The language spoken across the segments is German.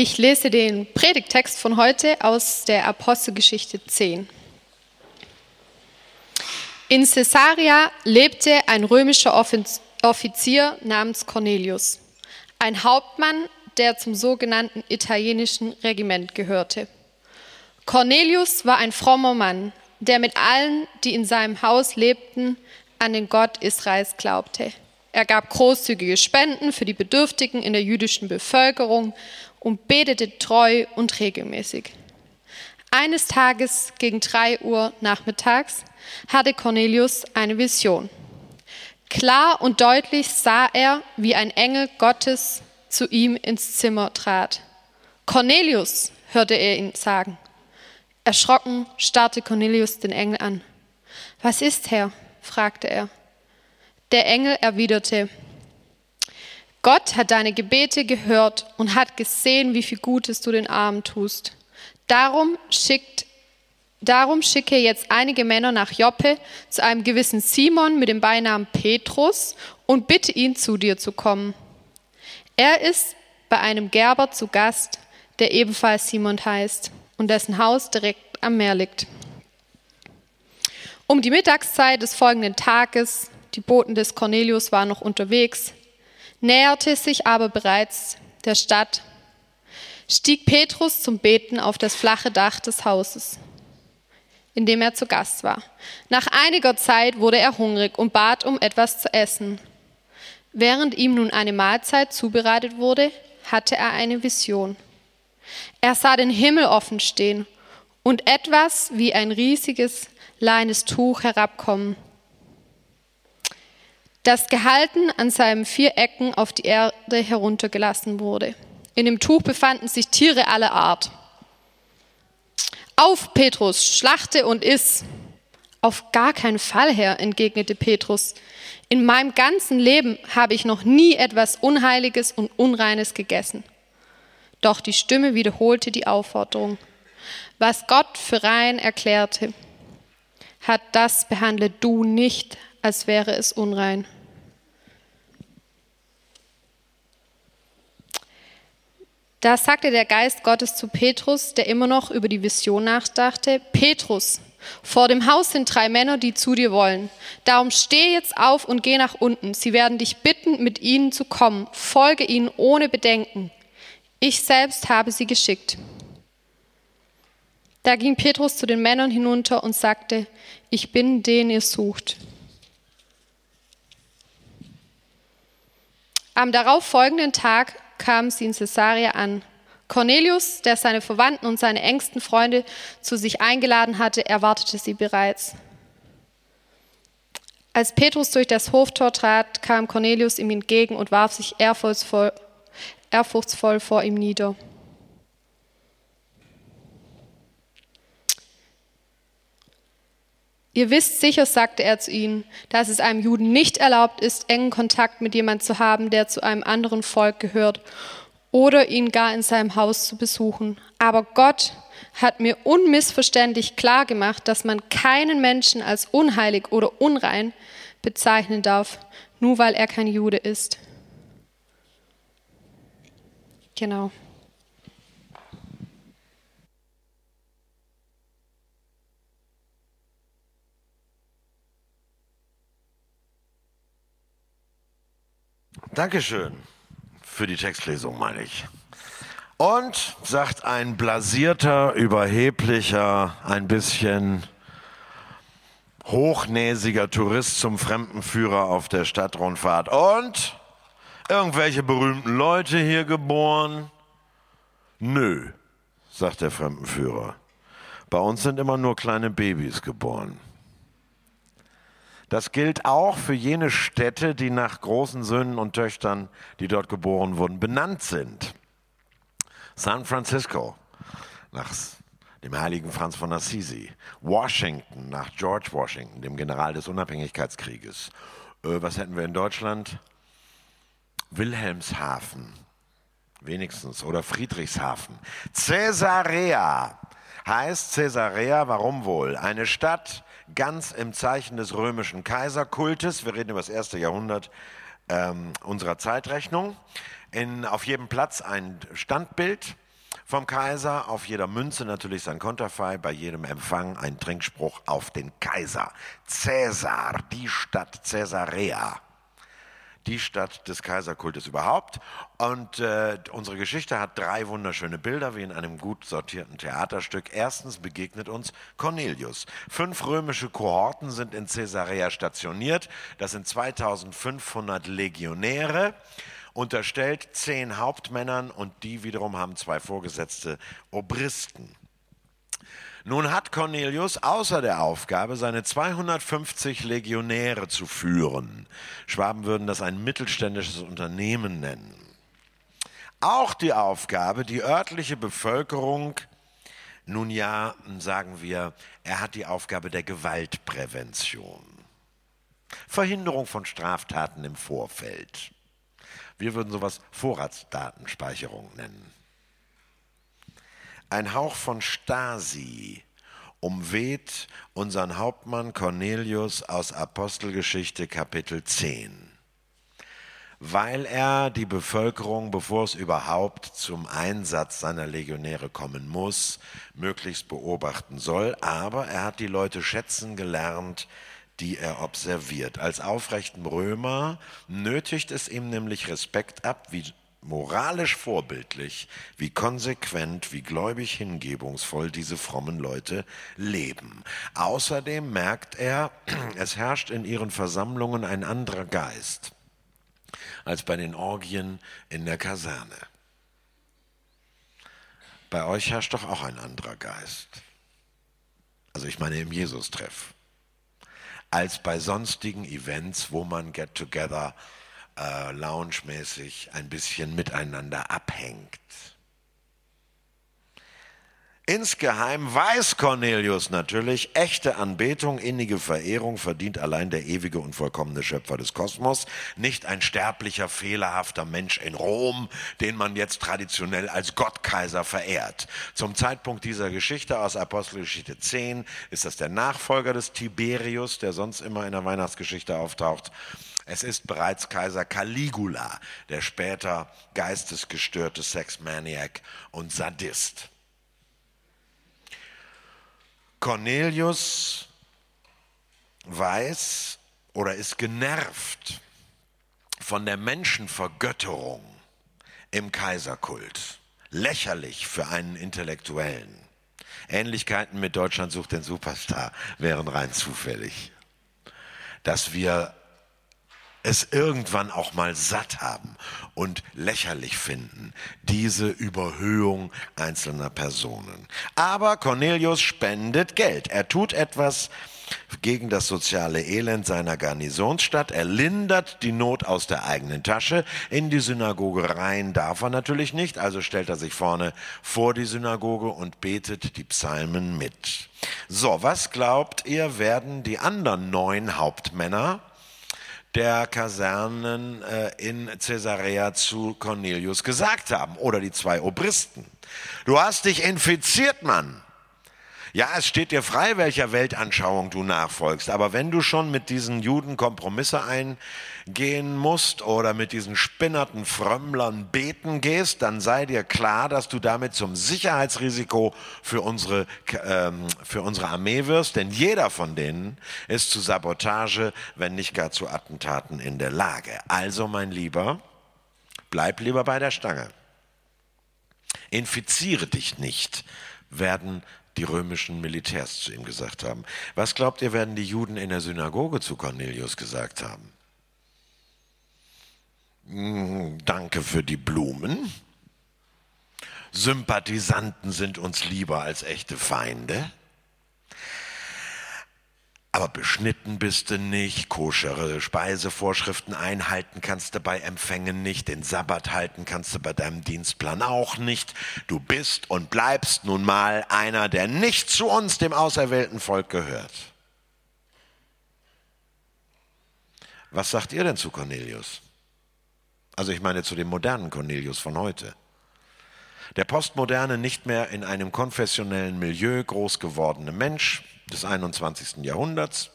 Ich lese den Predigtext von heute aus der Apostelgeschichte 10. In Caesarea lebte ein römischer Offizier namens Cornelius, ein Hauptmann, der zum sogenannten italienischen Regiment gehörte. Cornelius war ein frommer Mann, der mit allen, die in seinem Haus lebten, an den Gott Israels glaubte. Er gab großzügige Spenden für die Bedürftigen in der jüdischen Bevölkerung und betete treu und regelmäßig. Eines Tages gegen drei Uhr nachmittags hatte Cornelius eine Vision. Klar und deutlich sah er, wie ein Engel Gottes zu ihm ins Zimmer trat. Cornelius, hörte er ihn sagen. Erschrocken starrte Cornelius den Engel an. Was ist, Herr? fragte er. Der Engel erwiderte, Gott hat deine Gebete gehört und hat gesehen, wie viel Gutes du den Armen tust. Darum schickt Darum schicke jetzt einige Männer nach Joppe zu einem gewissen Simon mit dem Beinamen Petrus und bitte ihn, zu dir zu kommen. Er ist bei einem Gerber zu Gast, der ebenfalls Simon heißt und dessen Haus direkt am Meer liegt. Um die Mittagszeit des folgenden Tages, die Boten des Cornelius waren noch unterwegs, näherte sich aber bereits der Stadt, stieg Petrus zum Beten auf das flache Dach des Hauses, in dem er zu Gast war. Nach einiger Zeit wurde er hungrig und bat um etwas zu essen. Während ihm nun eine Mahlzeit zubereitet wurde, hatte er eine Vision. Er sah den Himmel offen stehen und etwas wie ein riesiges leines Tuch herabkommen das gehalten an seinen vier Ecken auf die Erde heruntergelassen wurde. In dem Tuch befanden sich Tiere aller Art. Auf, Petrus, schlachte und iss. Auf gar keinen Fall, Herr, entgegnete Petrus. In meinem ganzen Leben habe ich noch nie etwas Unheiliges und Unreines gegessen. Doch die Stimme wiederholte die Aufforderung. Was Gott für rein erklärte, hat das behandle du nicht, als wäre es unrein. Da sagte der Geist Gottes zu Petrus, der immer noch über die Vision nachdachte, Petrus, vor dem Haus sind drei Männer, die zu dir wollen. Darum steh jetzt auf und geh nach unten. Sie werden dich bitten, mit ihnen zu kommen. Folge ihnen ohne Bedenken. Ich selbst habe sie geschickt. Da ging Petrus zu den Männern hinunter und sagte, ich bin den ihr sucht. Am darauf folgenden Tag kamen sie in Caesarea an. Cornelius, der seine Verwandten und seine engsten Freunde zu sich eingeladen hatte, erwartete sie bereits. Als Petrus durch das Hoftor trat, kam Cornelius ihm entgegen und warf sich ehrfurchtsvoll, ehrfurchtsvoll vor ihm nieder. Ihr wisst sicher, sagte er zu ihnen, dass es einem Juden nicht erlaubt ist, engen Kontakt mit jemand zu haben, der zu einem anderen Volk gehört oder ihn gar in seinem Haus zu besuchen. Aber Gott hat mir unmissverständlich klar gemacht, dass man keinen Menschen als unheilig oder unrein bezeichnen darf, nur weil er kein Jude ist. Genau. Dankeschön für die Textlesung, meine ich. Und sagt ein blasierter, überheblicher, ein bisschen hochnäsiger Tourist zum Fremdenführer auf der Stadtrundfahrt. Und irgendwelche berühmten Leute hier geboren? Nö, sagt der Fremdenführer. Bei uns sind immer nur kleine Babys geboren. Das gilt auch für jene Städte, die nach großen Söhnen und Töchtern, die dort geboren wurden, benannt sind. San Francisco nach dem heiligen Franz von Assisi, Washington nach George Washington, dem General des Unabhängigkeitskrieges. Äh, was hätten wir in Deutschland? Wilhelmshaven, wenigstens, oder Friedrichshafen. Caesarea heißt Caesarea, warum wohl? Eine Stadt, ganz im Zeichen des römischen Kaiserkultes. Wir reden über das erste Jahrhundert ähm, unserer Zeitrechnung. In, auf jedem Platz ein Standbild vom Kaiser, auf jeder Münze natürlich sein Konterfei, bei jedem Empfang ein Trinkspruch auf den Kaiser. Cäsar, die Stadt Caesarea die Stadt des Kaiserkultes überhaupt. Und äh, unsere Geschichte hat drei wunderschöne Bilder, wie in einem gut sortierten Theaterstück. Erstens begegnet uns Cornelius. Fünf römische Kohorten sind in Caesarea stationiert. Das sind 2500 Legionäre unterstellt zehn Hauptmännern und die wiederum haben zwei vorgesetzte Obristen. Nun hat Cornelius außer der Aufgabe, seine 250 Legionäre zu führen, Schwaben würden das ein mittelständisches Unternehmen nennen, auch die Aufgabe, die örtliche Bevölkerung, nun ja, sagen wir, er hat die Aufgabe der Gewaltprävention, Verhinderung von Straftaten im Vorfeld. Wir würden sowas Vorratsdatenspeicherung nennen. Ein Hauch von Stasi umweht unseren Hauptmann Cornelius aus Apostelgeschichte Kapitel 10, weil er die Bevölkerung, bevor es überhaupt zum Einsatz seiner Legionäre kommen muss, möglichst beobachten soll. Aber er hat die Leute schätzen gelernt, die er observiert. Als aufrechten Römer nötigt es ihm nämlich Respekt ab, wie moralisch vorbildlich, wie konsequent, wie gläubig hingebungsvoll diese frommen Leute leben. Außerdem merkt er, es herrscht in ihren Versammlungen ein anderer Geist als bei den Orgien in der Kaserne. Bei euch herrscht doch auch ein anderer Geist. Also ich meine im Jesus-Treff. Als bei sonstigen Events, wo man get together äh, loungemäßig ein bisschen miteinander abhängt. Insgeheim weiß Cornelius natürlich, echte Anbetung, innige Verehrung verdient allein der ewige und vollkommene Schöpfer des Kosmos, nicht ein sterblicher, fehlerhafter Mensch in Rom, den man jetzt traditionell als Gottkaiser verehrt. Zum Zeitpunkt dieser Geschichte aus Apostelgeschichte 10 ist das der Nachfolger des Tiberius, der sonst immer in der Weihnachtsgeschichte auftaucht. Es ist bereits Kaiser Caligula, der später geistesgestörte Sexmaniac und Sadist. Cornelius weiß oder ist genervt von der Menschenvergötterung im Kaiserkult. Lächerlich für einen Intellektuellen. Ähnlichkeiten mit Deutschland sucht den Superstar wären rein zufällig. Dass wir es irgendwann auch mal satt haben und lächerlich finden, diese Überhöhung einzelner Personen. Aber Cornelius spendet Geld. Er tut etwas gegen das soziale Elend seiner Garnisonsstadt. Er lindert die Not aus der eigenen Tasche. In die Synagoge rein darf er natürlich nicht, also stellt er sich vorne vor die Synagoge und betet die Psalmen mit. So, was glaubt ihr, werden die anderen neun Hauptmänner der Kasernen äh, in Caesarea zu Cornelius gesagt haben oder die zwei Obristen. Du hast dich infiziert, Mann. Ja, es steht dir frei, welcher Weltanschauung du nachfolgst. Aber wenn du schon mit diesen Juden Kompromisse eingehen musst oder mit diesen spinnerten Frömmlern beten gehst, dann sei dir klar, dass du damit zum Sicherheitsrisiko für unsere, ähm, für unsere Armee wirst. Denn jeder von denen ist zu Sabotage, wenn nicht gar zu Attentaten in der Lage. Also, mein Lieber, bleib lieber bei der Stange. Infiziere dich nicht, werden die römischen Militärs zu ihm gesagt haben. Was glaubt ihr, werden die Juden in der Synagoge zu Cornelius gesagt haben? Hm, danke für die Blumen. Sympathisanten sind uns lieber als echte Feinde aber beschnitten bist du nicht, koschere Speisevorschriften einhalten kannst du bei Empfängen nicht, den Sabbat halten kannst du bei deinem Dienstplan auch nicht. Du bist und bleibst nun mal einer, der nicht zu uns, dem auserwählten Volk, gehört. Was sagt ihr denn zu Cornelius? Also ich meine zu dem modernen Cornelius von heute. Der postmoderne, nicht mehr in einem konfessionellen Milieu groß gewordene Mensch, des 21. Jahrhunderts,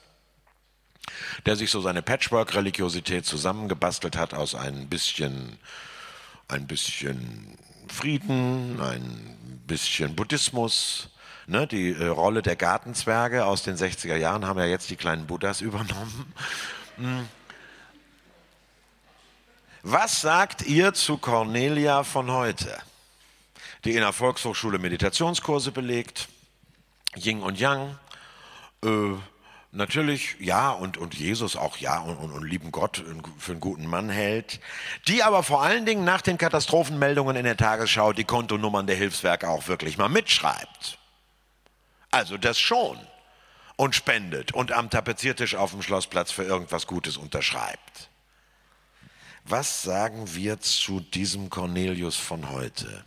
der sich so seine Patchwork-Religiosität zusammengebastelt hat aus ein bisschen ein bisschen Frieden, ein bisschen Buddhismus. Ne, die äh, Rolle der Gartenzwerge aus den 60er Jahren haben ja jetzt die kleinen Buddhas übernommen. Was sagt ihr zu Cornelia von heute, die in der Volkshochschule Meditationskurse belegt, Yin und Yang, äh, natürlich ja und, und Jesus auch ja und, und, und lieben Gott für einen guten Mann hält, die aber vor allen Dingen nach den Katastrophenmeldungen in der Tagesschau die Kontonummern der Hilfswerke auch wirklich mal mitschreibt. Also das schon. Und spendet und am Tapeziertisch auf dem Schlossplatz für irgendwas Gutes unterschreibt. Was sagen wir zu diesem Cornelius von heute?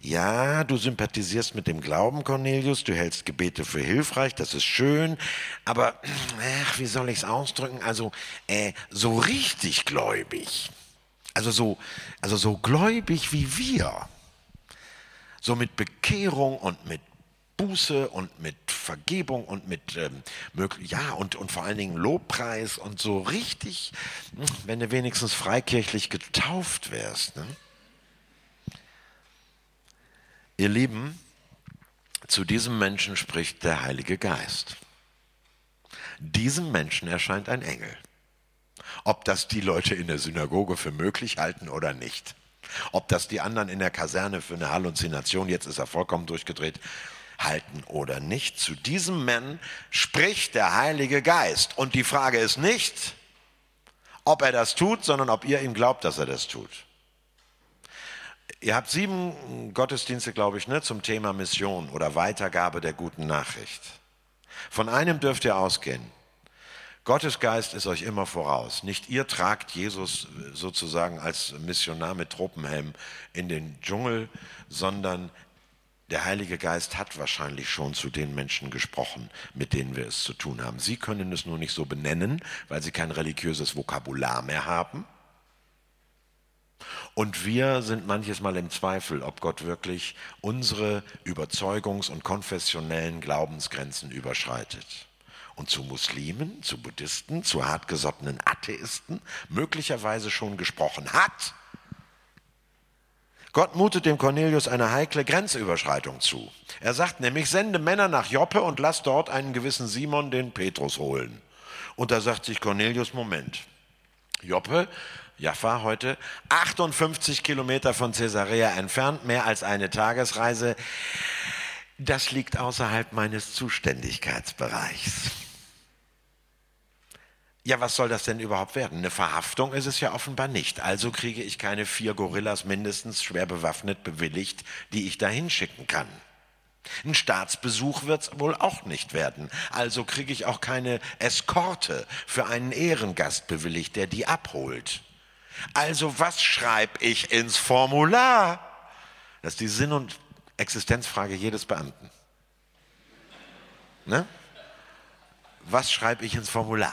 Ja, du sympathisierst mit dem Glauben, Cornelius, du hältst Gebete für hilfreich, das ist schön, aber ach, wie soll ich es ausdrücken? Also äh, so richtig gläubig, also so, also so gläubig wie wir, so mit Bekehrung und mit Buße und mit Vergebung und mit ähm, ja und, und vor allen Dingen Lobpreis und so richtig, hm, wenn du wenigstens freikirchlich getauft wärst. Ne? Ihr Lieben, zu diesem Menschen spricht der Heilige Geist. Diesem Menschen erscheint ein Engel. Ob das die Leute in der Synagoge für möglich halten oder nicht. Ob das die anderen in der Kaserne für eine Halluzination, jetzt ist er vollkommen durchgedreht, halten oder nicht. Zu diesem Mann spricht der Heilige Geist. Und die Frage ist nicht, ob er das tut, sondern ob ihr ihm glaubt, dass er das tut. Ihr habt sieben Gottesdienste, glaube ich, ne, zum Thema Mission oder Weitergabe der guten Nachricht. Von einem dürft ihr ausgehen. Gottes Geist ist euch immer voraus. Nicht ihr tragt Jesus sozusagen als Missionar mit Tropenhelm in den Dschungel, sondern der Heilige Geist hat wahrscheinlich schon zu den Menschen gesprochen, mit denen wir es zu tun haben. Sie können es nur nicht so benennen, weil sie kein religiöses Vokabular mehr haben. Und wir sind manches Mal im Zweifel, ob Gott wirklich unsere Überzeugungs- und konfessionellen Glaubensgrenzen überschreitet. Und zu Muslimen, zu Buddhisten, zu hartgesottenen Atheisten möglicherweise schon gesprochen hat Gott mutet dem Cornelius eine heikle Grenzüberschreitung zu. Er sagt nämlich, sende Männer nach Joppe und lass dort einen gewissen Simon, den Petrus, holen. Und da sagt sich Cornelius, Moment, Joppe, Jaffa heute, 58 Kilometer von Caesarea entfernt, mehr als eine Tagesreise. Das liegt außerhalb meines Zuständigkeitsbereichs. Ja, was soll das denn überhaupt werden? Eine Verhaftung ist es ja offenbar nicht. Also kriege ich keine vier Gorillas mindestens schwer bewaffnet bewilligt, die ich da hinschicken kann. Ein Staatsbesuch wird es wohl auch nicht werden. Also kriege ich auch keine Eskorte für einen Ehrengast bewilligt, der die abholt. Also was schreibe ich ins Formular? Das ist die Sinn- und Existenzfrage jedes Beamten. Ne? Was schreibe ich ins Formular?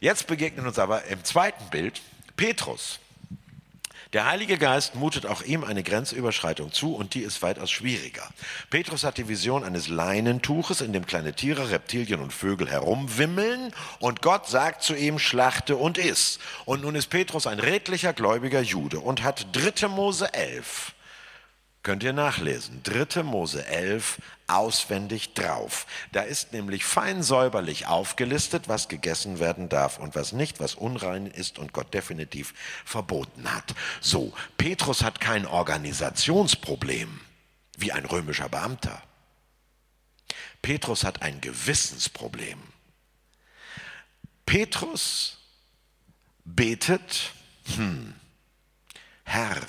Jetzt begegnet uns aber im zweiten Bild Petrus. Der Heilige Geist mutet auch ihm eine Grenzüberschreitung zu und die ist weitaus schwieriger. Petrus hat die Vision eines Leinentuches, in dem kleine Tiere, Reptilien und Vögel herumwimmeln und Gott sagt zu ihm, schlachte und iss. Und nun ist Petrus ein redlicher, gläubiger Jude und hat 3. Mose 11 Könnt ihr nachlesen. 3. Mose 11 auswendig drauf. Da ist nämlich fein säuberlich aufgelistet, was gegessen werden darf und was nicht, was unrein ist und Gott definitiv verboten hat. So, Petrus hat kein Organisationsproblem wie ein römischer Beamter. Petrus hat ein Gewissensproblem. Petrus betet, hm, Herr,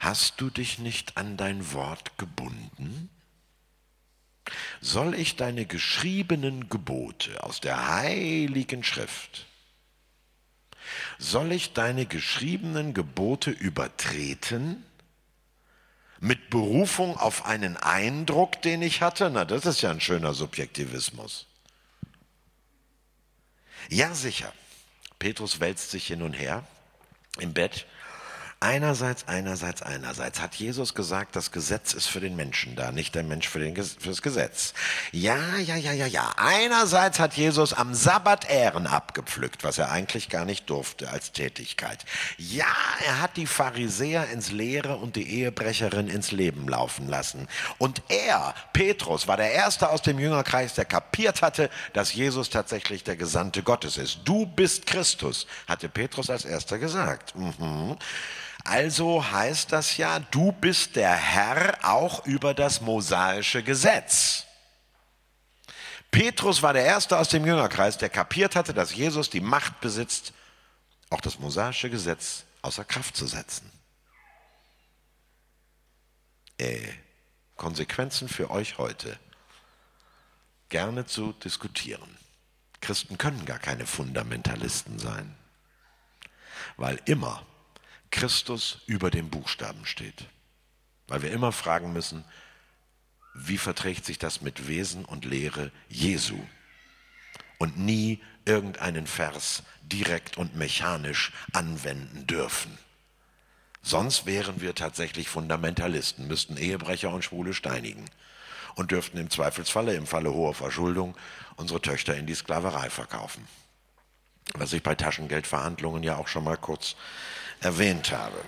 Hast du dich nicht an dein Wort gebunden? Soll ich deine geschriebenen Gebote aus der heiligen Schrift, soll ich deine geschriebenen Gebote übertreten? Mit Berufung auf einen Eindruck, den ich hatte? Na, das ist ja ein schöner Subjektivismus. Ja, sicher. Petrus wälzt sich hin und her im Bett Einerseits, einerseits, einerseits hat Jesus gesagt, das Gesetz ist für den Menschen da, nicht der Mensch für, den, für das Gesetz. Ja, ja, ja, ja, ja. Einerseits hat Jesus am Sabbat Ähren abgepflückt, was er eigentlich gar nicht durfte als Tätigkeit. Ja, er hat die Pharisäer ins Leere und die Ehebrecherin ins Leben laufen lassen. Und er, Petrus, war der Erste aus dem Jüngerkreis, der kapiert hatte, dass Jesus tatsächlich der Gesandte Gottes ist. Du bist Christus, hatte Petrus als Erster gesagt. Mhm. Also heißt das ja, du bist der Herr auch über das mosaische Gesetz. Petrus war der Erste aus dem Jüngerkreis, der kapiert hatte, dass Jesus die Macht besitzt, auch das mosaische Gesetz außer Kraft zu setzen. Äh, Konsequenzen für euch heute gerne zu diskutieren. Christen können gar keine Fundamentalisten sein, weil immer Christus über dem Buchstaben steht. Weil wir immer fragen müssen, wie verträgt sich das mit Wesen und Lehre Jesu? Und nie irgendeinen Vers direkt und mechanisch anwenden dürfen. Sonst wären wir tatsächlich Fundamentalisten, müssten Ehebrecher und Schwule steinigen und dürften im Zweifelsfalle, im Falle hoher Verschuldung, unsere Töchter in die Sklaverei verkaufen. Was ich bei Taschengeldverhandlungen ja auch schon mal kurz erwähnt habe.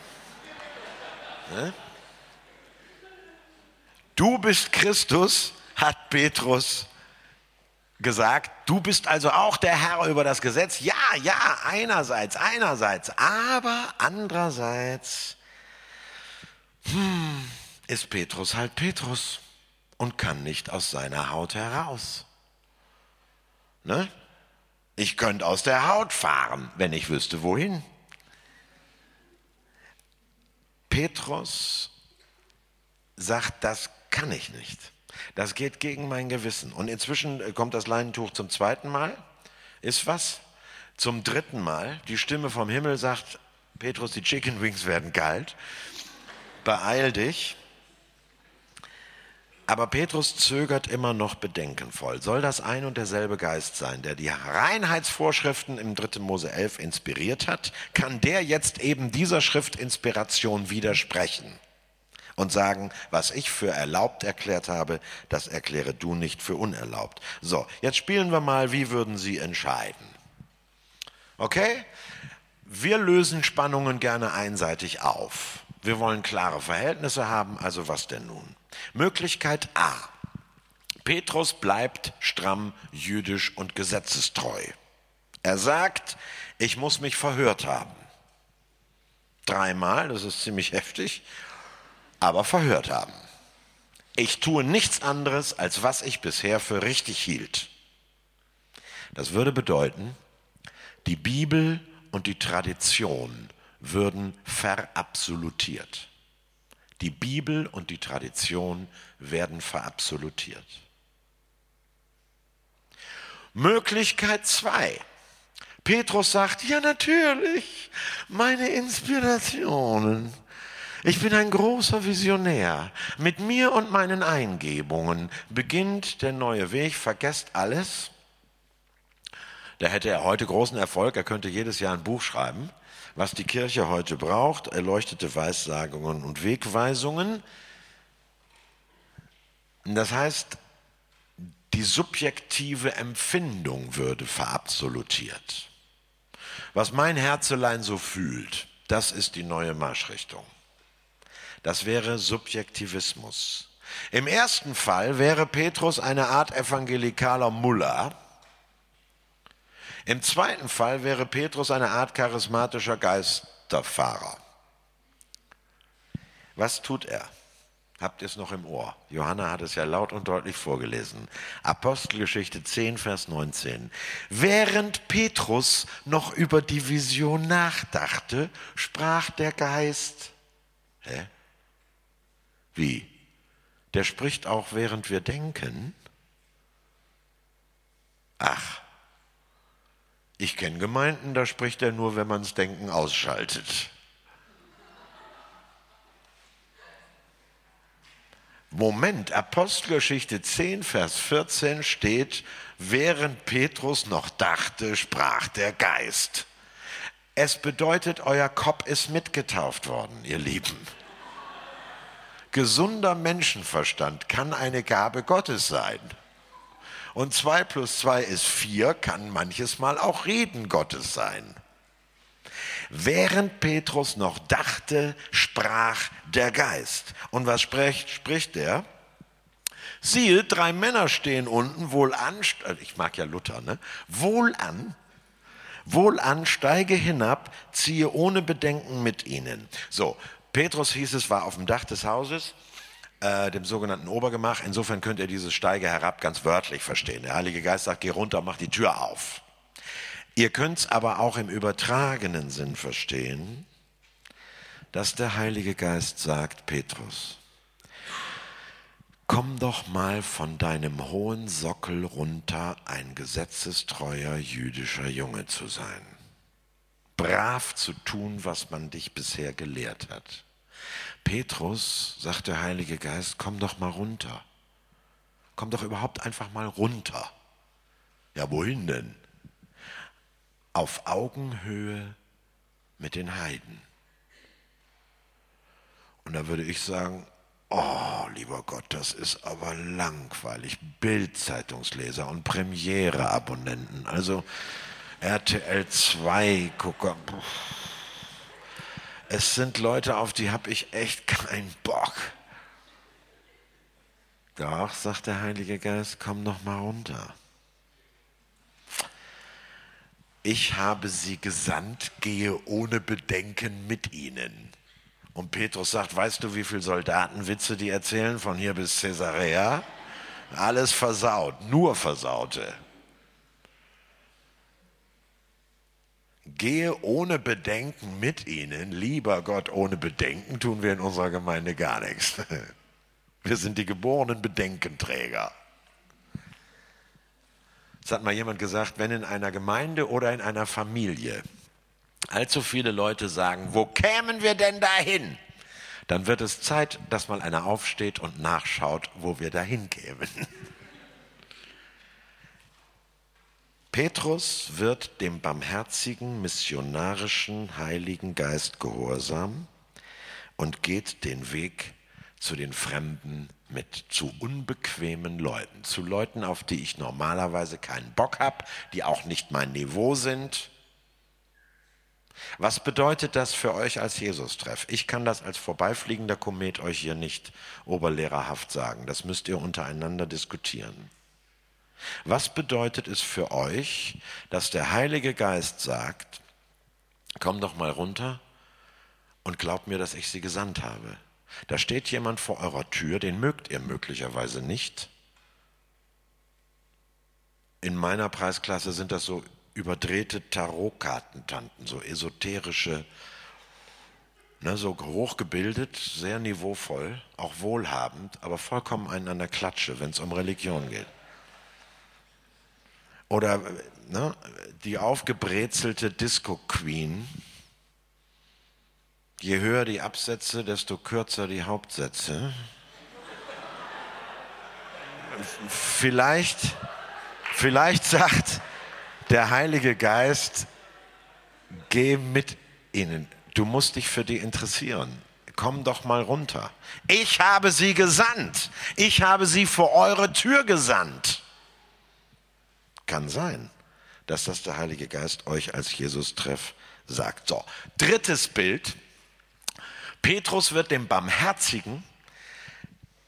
Du bist Christus, hat Petrus gesagt. Du bist also auch der Herr über das Gesetz. Ja, ja, einerseits, einerseits. Aber andererseits hm, ist Petrus halt Petrus und kann nicht aus seiner Haut heraus. Ne? Ich könnte aus der Haut fahren, wenn ich wüsste, wohin. Petrus sagt, das kann ich nicht. Das geht gegen mein Gewissen. Und inzwischen äh, kommt das Leinentuch zum zweiten Mal. Ist was? Zum dritten Mal. Die Stimme vom Himmel sagt, Petrus, die Chicken Wings werden kalt. Beeil dich. Aber Petrus zögert immer noch bedenkenvoll. Soll das ein und derselbe Geist sein, der die Reinheitsvorschriften im 3. Mose 11 inspiriert hat? Kann der jetzt eben dieser Schriftinspiration widersprechen und sagen, was ich für erlaubt erklärt habe, das erkläre du nicht für unerlaubt? So, jetzt spielen wir mal, wie würden Sie entscheiden? Okay? Wir lösen Spannungen gerne einseitig auf. Wir wollen klare Verhältnisse haben, also was denn nun? Möglichkeit A. Petrus bleibt stramm jüdisch und gesetzestreu. Er sagt, ich muss mich verhört haben. Dreimal, das ist ziemlich heftig, aber verhört haben. Ich tue nichts anderes, als was ich bisher für richtig hielt. Das würde bedeuten, die Bibel und die Tradition würden verabsolutiert. Die Bibel und die Tradition werden verabsolutiert. Möglichkeit zwei. Petrus sagt, ja natürlich, meine Inspirationen. Ich bin ein großer Visionär. Mit mir und meinen Eingebungen beginnt der neue Weg. Vergesst alles. Da hätte er heute großen Erfolg. Er könnte jedes Jahr ein Buch schreiben was die Kirche heute braucht, erleuchtete Weissagungen und Wegweisungen. Das heißt, die subjektive Empfindung würde verabsolutiert. Was mein Herzelein so fühlt, das ist die neue Marschrichtung. Das wäre Subjektivismus. Im ersten Fall wäre Petrus eine Art evangelikaler Mullah, im zweiten Fall wäre Petrus eine Art charismatischer Geisterfahrer. Was tut er? Habt ihr es noch im Ohr? Johanna hat es ja laut und deutlich vorgelesen. Apostelgeschichte 10, Vers 19. Während Petrus noch über die Vision nachdachte, sprach der Geist. Hä? Wie? Der spricht auch während wir denken? Ach, ich kenne Gemeinden, da spricht er nur, wenn man das Denken ausschaltet. Moment, Apostelgeschichte 10, Vers 14 steht, während Petrus noch dachte, sprach der Geist. Es bedeutet, euer Kopf ist mitgetauft worden, ihr Lieben. Gesunder Menschenverstand kann eine Gabe Gottes sein. Und zwei plus zwei ist vier, kann manches Mal auch Reden Gottes sein. Während Petrus noch dachte, sprach der Geist. Und was spricht, spricht er? Siehe, drei Männer stehen unten, wohlan, ich mag ja Luther, ne? Wohlan, wohlan, steige hinab, ziehe ohne Bedenken mit ihnen. So, Petrus hieß es, war auf dem Dach des Hauses, äh, dem sogenannten Obergemach. Insofern könnt ihr dieses Steige herab ganz wörtlich verstehen. Der Heilige Geist sagt, geh runter, mach die Tür auf. Ihr könnt es aber auch im übertragenen Sinn verstehen, dass der Heilige Geist sagt, Petrus, komm doch mal von deinem hohen Sockel runter, ein gesetzestreuer jüdischer Junge zu sein, brav zu tun, was man dich bisher gelehrt hat. Petrus, sagt der Heilige Geist, komm doch mal runter. Komm doch überhaupt einfach mal runter. Ja, wohin denn? auf Augenhöhe mit den Heiden. Und da würde ich sagen, oh lieber Gott, das ist aber langweilig. Bildzeitungsleser und Premiere-Abonnenten, also RTL 2 Gucker. Es sind Leute, auf die habe ich echt keinen Bock. Doch, sagt der Heilige Geist, komm noch mal runter ich habe sie gesandt, gehe ohne Bedenken mit ihnen. Und Petrus sagt, weißt du, wie viele Soldatenwitze die erzählen von hier bis Caesarea? Alles versaut, nur versaute. Gehe ohne Bedenken mit ihnen. Lieber Gott, ohne Bedenken tun wir in unserer Gemeinde gar nichts. Wir sind die geborenen Bedenkenträger. Es hat mal jemand gesagt, wenn in einer Gemeinde oder in einer Familie allzu viele Leute sagen, wo kämen wir denn dahin? Dann wird es Zeit, dass mal einer aufsteht und nachschaut, wo wir dahin kämen. Petrus wird dem barmherzigen, missionarischen Heiligen Geist gehorsam und geht den Weg zu den Fremden mit, zu unbequemen Leuten, zu Leuten, auf die ich normalerweise keinen Bock habe, die auch nicht mein Niveau sind. Was bedeutet das für euch als Jesus-Treff? Ich kann das als vorbeifliegender Komet euch hier nicht oberlehrerhaft sagen. Das müsst ihr untereinander diskutieren. Was bedeutet es für euch, dass der Heilige Geist sagt, komm doch mal runter und glaubt mir, dass ich sie gesandt habe? Da steht jemand vor eurer Tür, den mögt ihr möglicherweise nicht. In meiner Preisklasse sind das so überdrehte Tarotkartentanten, so esoterische, ne, so hochgebildet, sehr niveauvoll, auch wohlhabend, aber vollkommen einen an der Klatsche, wenn es um Religion geht. Oder ne, die aufgebrezelte Disco Queen, Je höher die Absätze, desto kürzer die Hauptsätze. Vielleicht, vielleicht sagt der Heilige Geist, geh mit ihnen. Du musst dich für die interessieren. Komm doch mal runter. Ich habe sie gesandt. Ich habe sie vor eure Tür gesandt. Kann sein, dass das der Heilige Geist euch als Jesus-Treff sagt. So, drittes Bild Petrus wird dem Barmherzigen,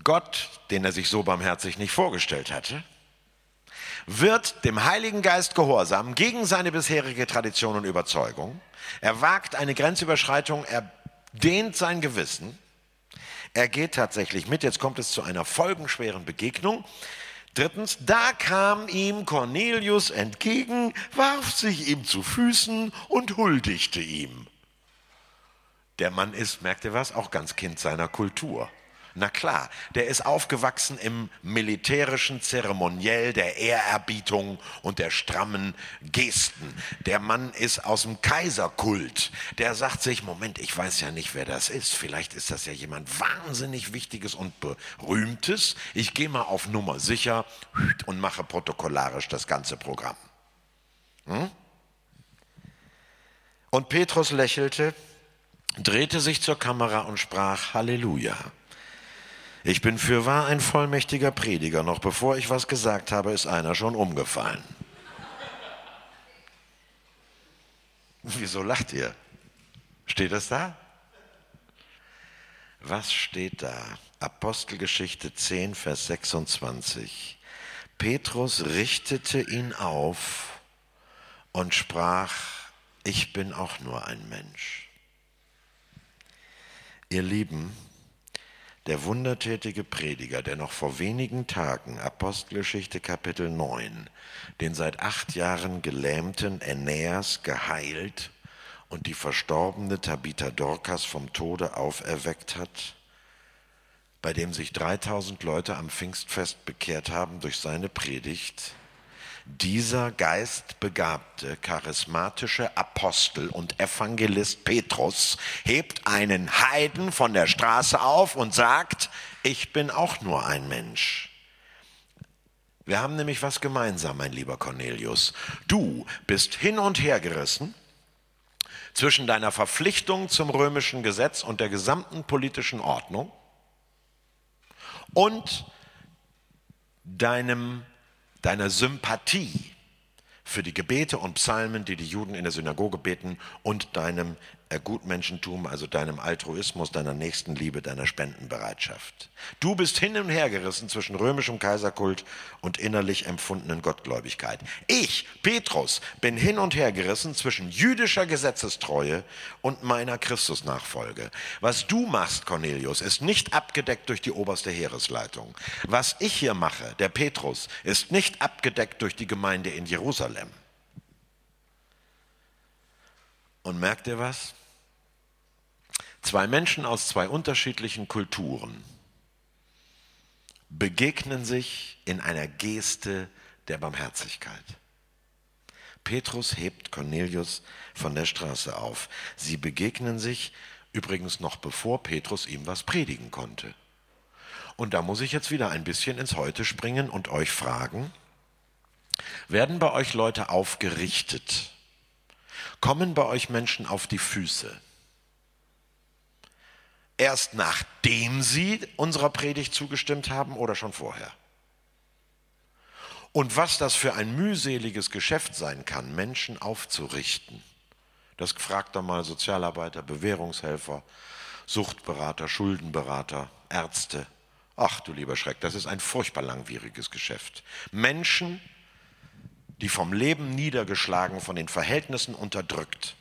Gott, den er sich so barmherzig nicht vorgestellt hatte, wird dem Heiligen Geist gehorsam gegen seine bisherige Tradition und Überzeugung. Er wagt eine Grenzüberschreitung, er dehnt sein Gewissen. Er geht tatsächlich mit. Jetzt kommt es zu einer folgenschweren Begegnung. Drittens, da kam ihm Cornelius entgegen, warf sich ihm zu Füßen und huldigte ihm. Der Mann ist, merkt ihr was, auch ganz Kind seiner Kultur. Na klar, der ist aufgewachsen im militärischen Zeremoniell der Ehrerbietung und der strammen Gesten. Der Mann ist aus dem Kaiserkult. Der sagt sich, Moment, ich weiß ja nicht, wer das ist. Vielleicht ist das ja jemand wahnsinnig Wichtiges und Berühmtes. Ich gehe mal auf Nummer sicher und mache protokollarisch das ganze Programm. Hm? Und Petrus lächelte, drehte sich zur Kamera und sprach Halleluja. Ich bin fürwahr ein vollmächtiger Prediger, noch bevor ich was gesagt habe, ist einer schon umgefallen. Wieso lacht ihr? Steht das da? Was steht da? Apostelgeschichte 10, Vers 26. Petrus richtete ihn auf und sprach, ich bin auch nur ein Mensch. Ihr Lieben, der wundertätige Prediger, der noch vor wenigen Tagen, Apostelgeschichte Kapitel 9, den seit acht Jahren gelähmten Aeneas geheilt und die verstorbene Tabitha Dorcas vom Tode auferweckt hat, bei dem sich 3000 Leute am Pfingstfest bekehrt haben durch seine Predigt, dieser geistbegabte, charismatische Apostel und Evangelist Petrus hebt einen Heiden von der Straße auf und sagt, ich bin auch nur ein Mensch. Wir haben nämlich was gemeinsam, mein lieber Cornelius. Du bist hin und her gerissen zwischen deiner Verpflichtung zum römischen Gesetz und der gesamten politischen Ordnung und deinem, deiner Sympathie für die Gebete und Psalmen, die die Juden in der Synagoge beten und deinem Gutmenschentum, also deinem Altruismus, deiner Nächstenliebe, deiner Spendenbereitschaft. Du bist hin und her gerissen zwischen römischem Kaiserkult und innerlich empfundenen Gottgläubigkeit. Ich, Petrus, bin hin und her gerissen zwischen jüdischer Gesetzestreue und meiner Christusnachfolge. Was du machst, Cornelius, ist nicht abgedeckt durch die oberste Heeresleitung. Was ich hier mache, der Petrus, ist nicht abgedeckt durch die Gemeinde in Jerusalem. Und merkt ihr was? Zwei Menschen aus zwei unterschiedlichen Kulturen begegnen sich in einer Geste der Barmherzigkeit. Petrus hebt Cornelius von der Straße auf. Sie begegnen sich übrigens noch bevor Petrus ihm was predigen konnte. Und da muss ich jetzt wieder ein bisschen ins Heute springen und euch fragen, werden bei euch Leute aufgerichtet? Kommen bei euch Menschen auf die Füße? Erst nachdem sie unserer Predigt zugestimmt haben oder schon vorher? Und was das für ein mühseliges Geschäft sein kann, Menschen aufzurichten. Das fragt doch mal Sozialarbeiter, Bewährungshelfer, Suchtberater, Schuldenberater, Ärzte. Ach du lieber Schreck, das ist ein furchtbar langwieriges Geschäft. Menschen, die vom Leben niedergeschlagen, von den Verhältnissen unterdrückt,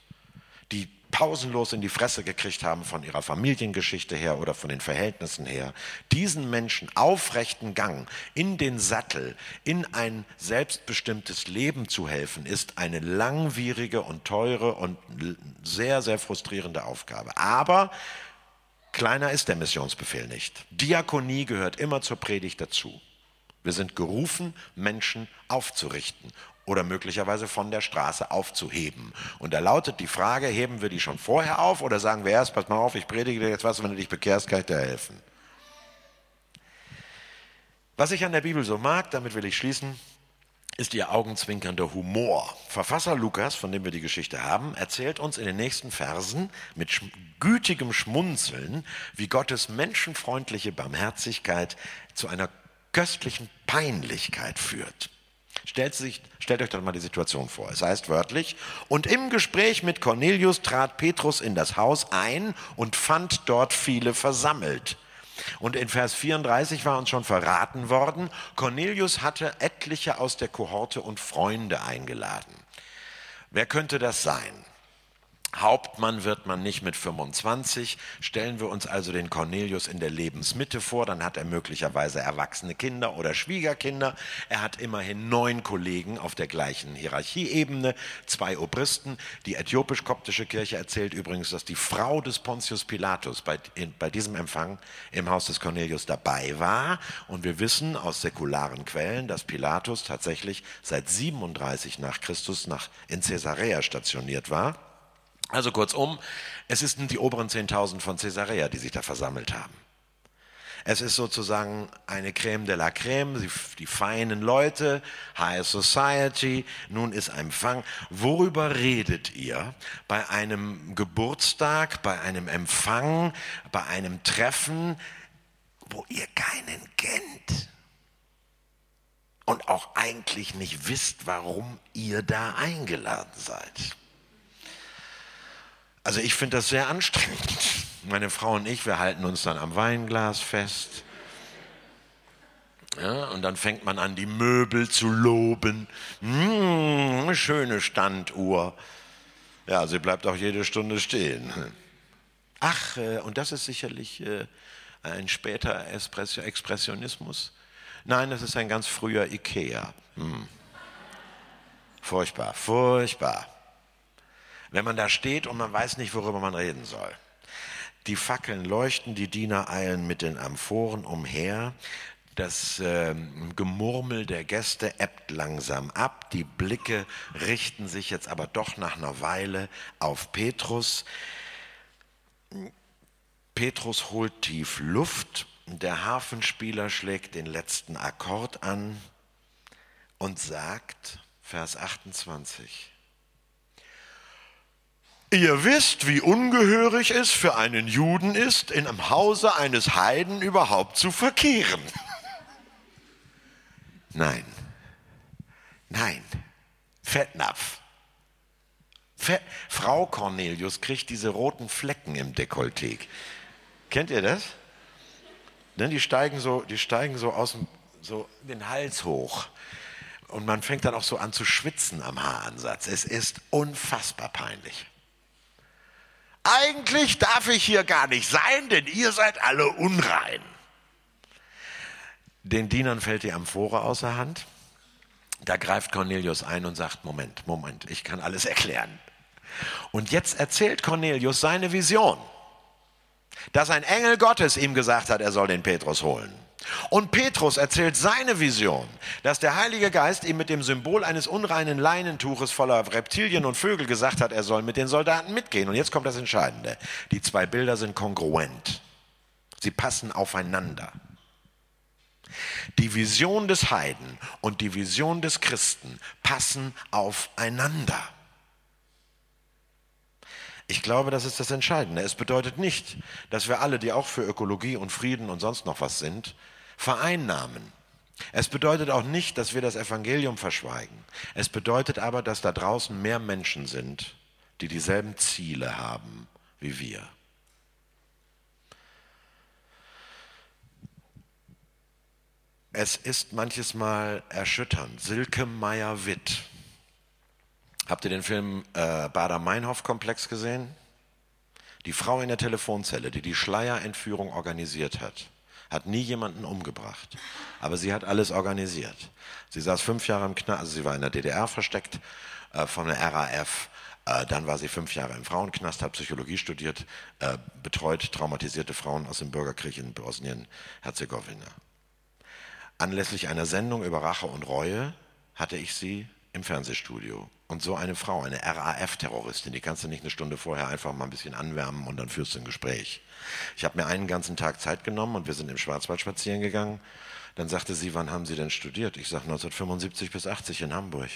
die pausenlos in die Fresse gekriegt haben von ihrer Familiengeschichte her oder von den Verhältnissen her, diesen Menschen aufrechten Gang in den Sattel, in ein selbstbestimmtes Leben zu helfen, ist eine langwierige und teure und sehr, sehr frustrierende Aufgabe. Aber kleiner ist der Missionsbefehl nicht. Diakonie gehört immer zur Predigt dazu. Wir sind gerufen, Menschen aufzurichten oder möglicherweise von der Straße aufzuheben. Und da lautet die Frage, heben wir die schon vorher auf oder sagen wir erst, pass mal auf, ich predige dir jetzt was, wenn du dich bekehrst, kann ich dir helfen. Was ich an der Bibel so mag, damit will ich schließen, ist ihr augenzwinkernder Humor. Verfasser Lukas, von dem wir die Geschichte haben, erzählt uns in den nächsten Versen mit gütigem Schmunzeln, wie Gottes menschenfreundliche Barmherzigkeit zu einer köstlichen Peinlichkeit führt. Stellt, sich, stellt euch doch mal die Situation vor. Es heißt wörtlich, und im Gespräch mit Cornelius trat Petrus in das Haus ein und fand dort viele versammelt. Und in Vers 34 war uns schon verraten worden, Cornelius hatte etliche aus der Kohorte und Freunde eingeladen. Wer könnte das sein? Hauptmann wird man nicht mit 25. Stellen wir uns also den Cornelius in der Lebensmitte vor, dann hat er möglicherweise erwachsene Kinder oder Schwiegerkinder. Er hat immerhin neun Kollegen auf der gleichen Hierarchieebene, zwei Obristen. Die äthiopisch-koptische Kirche erzählt übrigens, dass die Frau des Pontius Pilatus bei, in, bei diesem Empfang im Haus des Cornelius dabei war. Und wir wissen aus säkularen Quellen, dass Pilatus tatsächlich seit 37 nach Christus nach, in Caesarea stationiert war. Also kurzum, es sind die oberen 10.000 von Caesarea, die sich da versammelt haben. Es ist sozusagen eine Creme de la Creme, die, feinen Leute, High Society, nun ist Empfang. Worüber redet ihr bei einem Geburtstag, bei einem Empfang, bei einem Treffen, wo ihr keinen kennt? Und auch eigentlich nicht wisst, warum ihr da eingeladen seid. Also ich finde das sehr anstrengend. Meine Frau und ich, wir halten uns dann am Weinglas fest. Ja, und dann fängt man an, die Möbel zu loben. Mmh, schöne Standuhr. Ja, sie bleibt auch jede Stunde stehen. Ach, äh, und das ist sicherlich äh, ein später Expressionismus. Nein, das ist ein ganz früher Ikea. Hm. Furchtbar, furchtbar. Wenn man da steht und man weiß nicht, worüber man reden soll. Die Fackeln leuchten, die Diener eilen mit den Amphoren umher. Das äh, Gemurmel der Gäste ebbt langsam ab. Die Blicke richten sich jetzt aber doch nach einer Weile auf Petrus. Petrus holt tief Luft. Der Hafenspieler schlägt den letzten Akkord an und sagt, Vers 28, Ihr wisst, wie ungehörig es für einen Juden ist, in einem Hause eines Heiden überhaupt zu verkehren. Nein, nein, Fettnapf. Fett. Frau Cornelius kriegt diese roten Flecken im Dekolleté. Kennt ihr das? Denn die steigen so, die steigen so aus dem, so den Hals hoch. Und man fängt dann auch so an zu schwitzen am Haaransatz. Es ist unfassbar peinlich. Eigentlich darf ich hier gar nicht sein, denn ihr seid alle unrein. Den Dienern fällt die Amphore außer Hand. Da greift Cornelius ein und sagt, Moment, Moment, ich kann alles erklären. Und jetzt erzählt Cornelius seine Vision, dass ein Engel Gottes ihm gesagt hat, er soll den Petrus holen. Und Petrus erzählt seine Vision, dass der Heilige Geist ihm mit dem Symbol eines unreinen Leinentuches voller Reptilien und Vögel gesagt hat, er soll mit den Soldaten mitgehen. Und jetzt kommt das Entscheidende. Die zwei Bilder sind kongruent. Sie passen aufeinander. Die Vision des Heiden und die Vision des Christen passen aufeinander. Ich glaube, das ist das Entscheidende. Es bedeutet nicht, dass wir alle, die auch für Ökologie und Frieden und sonst noch was sind, vereinnahmen. Es bedeutet auch nicht, dass wir das Evangelium verschweigen. Es bedeutet aber, dass da draußen mehr Menschen sind, die dieselben Ziele haben wie wir. Es ist manches Mal erschütternd. Silke Meyer-Witt Habt ihr den Film äh, Bader-Meinhof-Komplex gesehen? Die Frau in der Telefonzelle, die die Schleierentführung organisiert hat, hat nie jemanden umgebracht. Aber sie hat alles organisiert. Sie saß fünf Jahre im Knast, also sie war in der DDR versteckt, äh, von der RAF. Äh, dann war sie fünf Jahre im Frauenknast, hat Psychologie studiert, äh, betreut traumatisierte Frauen aus dem Bürgerkrieg in Bosnien-Herzegowina. Anlässlich einer Sendung über Rache und Reue hatte ich sie im Fernsehstudio. Und so eine Frau, eine RAF-Terroristin, die kannst du nicht eine Stunde vorher einfach mal ein bisschen anwärmen und dann führst du ein Gespräch. Ich habe mir einen ganzen Tag Zeit genommen und wir sind im Schwarzwald spazieren gegangen. Dann sagte sie, wann haben Sie denn studiert? Ich sage 1975 bis 80 in Hamburg.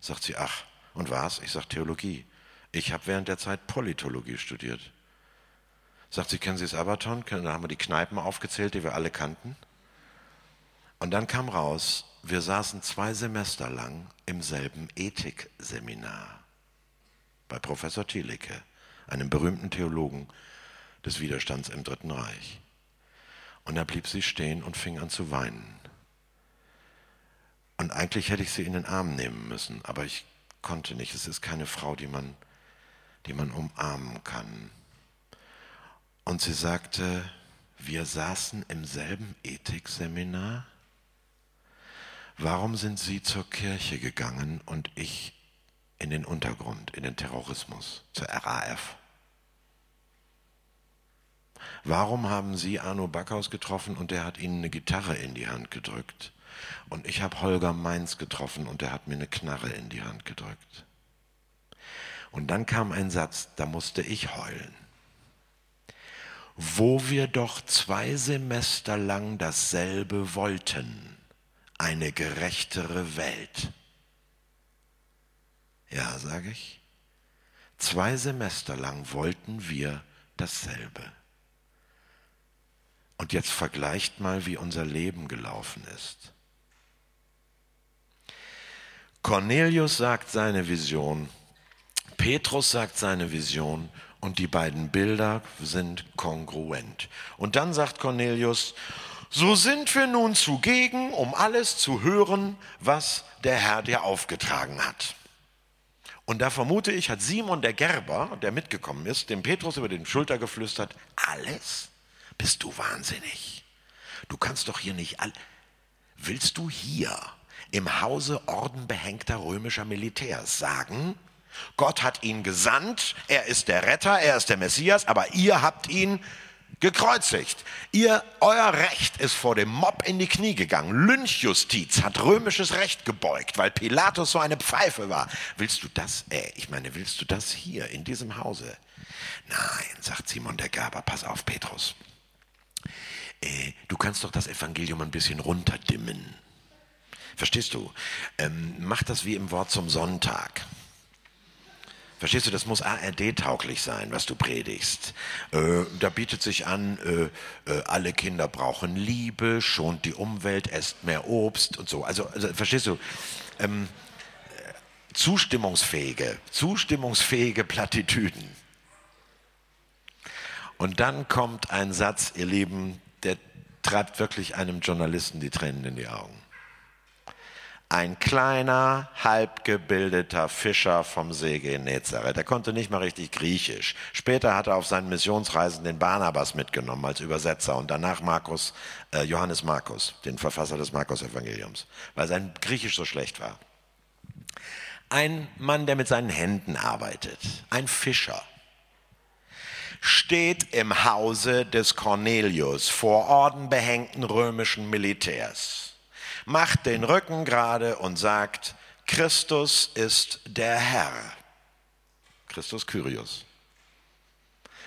Sagt sie, ach, und was? Ich sage Theologie. Ich habe während der Zeit Politologie studiert. Sagt sie, kennen Sie das Abaton? Da haben wir die Kneipen aufgezählt, die wir alle kannten. Und dann kam raus, wir saßen zwei Semester lang im selben Ethikseminar bei Professor Thielicke, einem berühmten Theologen des Widerstands im Dritten Reich. Und da blieb sie stehen und fing an zu weinen. Und eigentlich hätte ich sie in den Arm nehmen müssen, aber ich konnte nicht. Es ist keine Frau, die man, die man umarmen kann. Und sie sagte, wir saßen im selben Ethikseminar Warum sind Sie zur Kirche gegangen und ich in den Untergrund, in den Terrorismus, zur RAF? Warum haben Sie Arno Backhaus getroffen und der hat Ihnen eine Gitarre in die Hand gedrückt? Und ich habe Holger Mainz getroffen und der hat mir eine Knarre in die Hand gedrückt. Und dann kam ein Satz, da musste ich heulen. wo wir doch zwei Semester lang dasselbe wollten, eine gerechtere Welt. Ja, sage ich, zwei Semester lang wollten wir dasselbe. Und jetzt vergleicht mal, wie unser Leben gelaufen ist. Cornelius sagt seine Vision, Petrus sagt seine Vision und die beiden Bilder sind kongruent. Und dann sagt Cornelius, so sind wir nun zugegen, um alles zu hören, was der Herr dir aufgetragen hat. Und da vermute ich, hat Simon der Gerber, der mitgekommen ist, dem Petrus über den Schulter geflüstert, alles? Bist du wahnsinnig? Du kannst doch hier nicht all. Willst du hier im Hause ordenbehängter römischer Militärs sagen, Gott hat ihn gesandt, er ist der Retter, er ist der Messias, aber ihr habt ihn gekreuzigt. Ihr, euer Recht ist vor dem Mob in die Knie gegangen. Lynchjustiz hat römisches Recht gebeugt, weil Pilatus so eine Pfeife war. Willst du das, äh, ich meine, willst du das hier in diesem Hause? Nein, sagt Simon der Gerber, pass auf, Petrus. Äh, du kannst doch das Evangelium ein bisschen runterdimmen. Verstehst du? Ähm, mach das wie im Wort zum Sonntag. Verstehst du, das muss ARD-tauglich sein, was du predigst. Äh, da bietet sich an, äh, äh, alle Kinder brauchen Liebe, schont die Umwelt, esst mehr Obst und so. Also, also verstehst du, ähm, zustimmungsfähige, zustimmungsfähige Plattitüden. Und dann kommt ein Satz, ihr Lieben, der treibt wirklich einem Journalisten die Tränen in die Augen ein kleiner, halbgebildeter Fischer vom See Genezareth. Der konnte nicht mal richtig Griechisch. Später hat er auf seinen Missionsreisen den Barnabas mitgenommen als Übersetzer und danach Markus, äh, Johannes Markus, den Verfasser des Markus-Evangeliums, weil sein Griechisch so schlecht war. Ein Mann, der mit seinen Händen arbeitet, ein Fischer, steht im Hause des Cornelius vor ordenbehängten römischen Militärs macht den Rücken gerade und sagt, Christus ist der Herr. Christus Kyrios.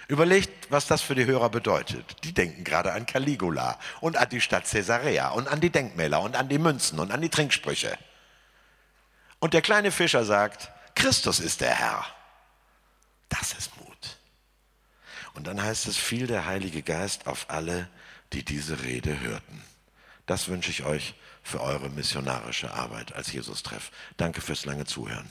Überlegt, was das für die Hörer bedeutet. Die denken gerade an Caligula und an die Stadt Caesarea und an die Denkmäler und an die Münzen und an die Trinksprüche. Und der kleine Fischer sagt, Christus ist der Herr. Das ist Mut. Und dann heißt es, fiel der Heilige Geist auf alle, die diese Rede hörten. Das wünsche ich euch für eure missionarische Arbeit als Jesus-Treff. Danke fürs lange Zuhören.